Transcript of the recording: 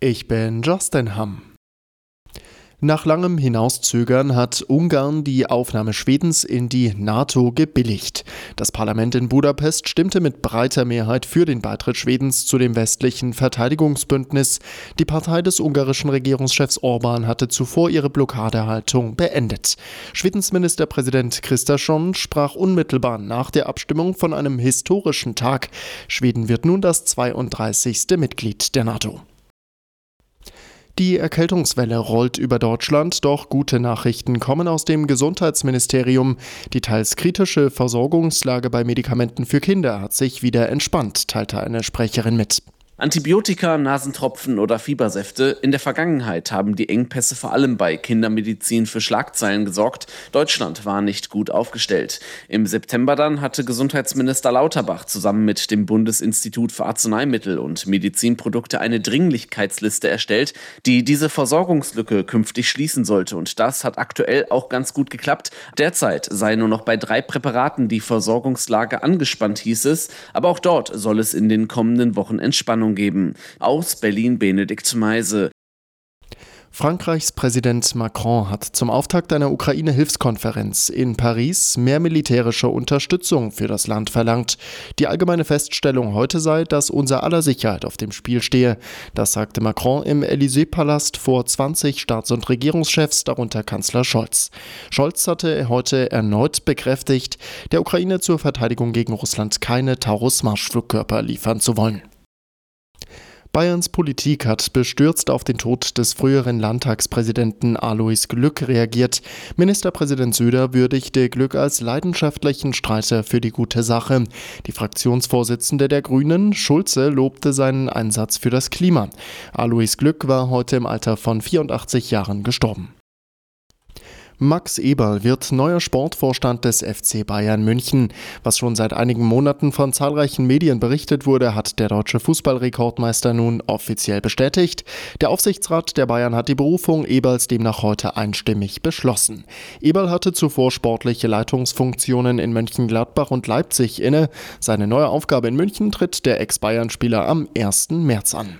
Ich bin Justin Hamm. Nach langem Hinauszögern hat Ungarn die Aufnahme Schwedens in die NATO gebilligt. Das Parlament in Budapest stimmte mit breiter Mehrheit für den Beitritt Schwedens zu dem westlichen Verteidigungsbündnis. Die Partei des ungarischen Regierungschefs Orban hatte zuvor ihre Blockadehaltung beendet. Schwedens Ministerpräsident Kristersson sprach unmittelbar nach der Abstimmung von einem historischen Tag. Schweden wird nun das 32. Mitglied der NATO. Die Erkältungswelle rollt über Deutschland, doch gute Nachrichten kommen aus dem Gesundheitsministerium. Die teils kritische Versorgungslage bei Medikamenten für Kinder hat sich wieder entspannt, teilte eine Sprecherin mit. Antibiotika, Nasentropfen oder Fiebersäfte. In der Vergangenheit haben die Engpässe vor allem bei Kindermedizin für Schlagzeilen gesorgt. Deutschland war nicht gut aufgestellt. Im September dann hatte Gesundheitsminister Lauterbach zusammen mit dem Bundesinstitut für Arzneimittel und Medizinprodukte eine Dringlichkeitsliste erstellt, die diese Versorgungslücke künftig schließen sollte. Und das hat aktuell auch ganz gut geklappt. Derzeit sei nur noch bei drei Präparaten die Versorgungslage angespannt, hieß es. Aber auch dort soll es in den kommenden Wochen Entspannung Entwarnung geben. Aus Berlin Benedikt Meise. Frankreichs Präsident Macron hat zum Auftakt einer Ukraine-Hilfskonferenz in Paris mehr militärische Unterstützung für das Land verlangt. Die allgemeine Feststellung heute sei, dass unser aller Sicherheit auf dem Spiel stehe. Das sagte Macron im Élysée-Palast vor 20 Staats- und Regierungschefs, darunter Kanzler Scholz. Scholz hatte heute erneut bekräftigt, der Ukraine zur Verteidigung gegen Russland keine Taurus-Marschflugkörper liefern zu wollen. Bayerns Politik hat bestürzt auf den Tod des früheren Landtagspräsidenten Alois Glück reagiert. Ministerpräsident Söder würdigte Glück als leidenschaftlichen Streiter für die gute Sache. Die Fraktionsvorsitzende der Grünen, Schulze, lobte seinen Einsatz für das Klima. Alois Glück war heute im Alter von 84 Jahren gestorben. Max Eberl wird neuer Sportvorstand des FC Bayern München. Was schon seit einigen Monaten von zahlreichen Medien berichtet wurde, hat der deutsche Fußballrekordmeister nun offiziell bestätigt. Der Aufsichtsrat der Bayern hat die Berufung Eberls demnach heute einstimmig beschlossen. Eberl hatte zuvor sportliche Leitungsfunktionen in Mönchengladbach und Leipzig inne. Seine neue Aufgabe in München tritt der Ex-Bayern-Spieler am 1. März an.